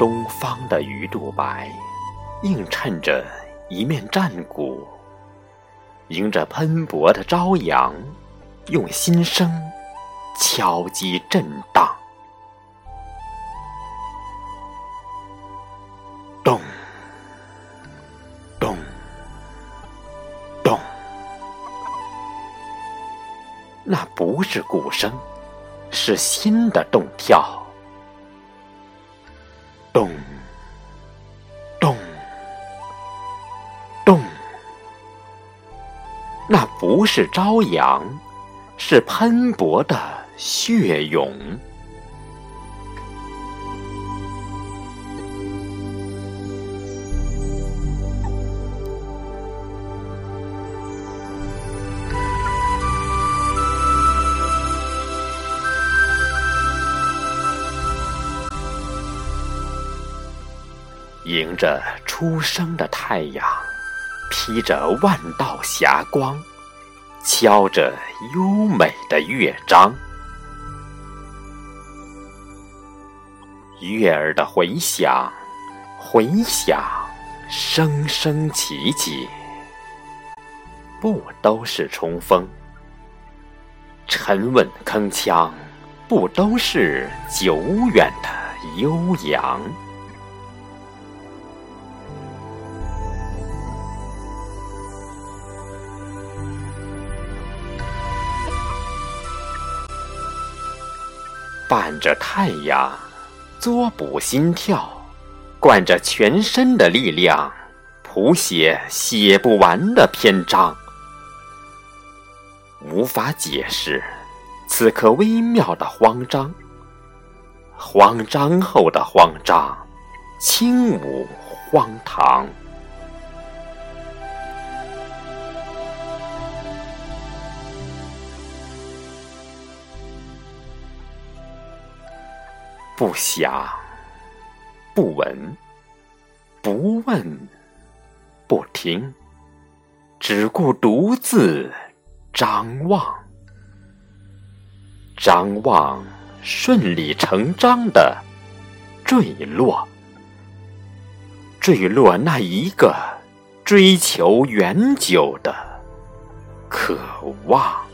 东方的鱼肚白，映衬着一面战鼓，迎着喷薄的朝阳，用心声敲击震荡。咚，咚，咚，那不是鼓声，是心的动跳。咚，咚，咚，那不是朝阳，是喷薄的血涌。迎着初升的太阳，披着万道霞光，敲着优美的乐章，悦耳的回响，回响，声声起起，不都是冲锋？沉稳铿锵，不都是久远的悠扬？伴着太阳，作补心跳，灌着全身的力量，谱写写不完的篇章。无法解释此刻微妙的慌张，慌张后的慌张，轻舞荒唐。不想，不闻，不问，不听，只顾独自张望，张望顺理成章的坠落，坠落那一个追求远久的渴望。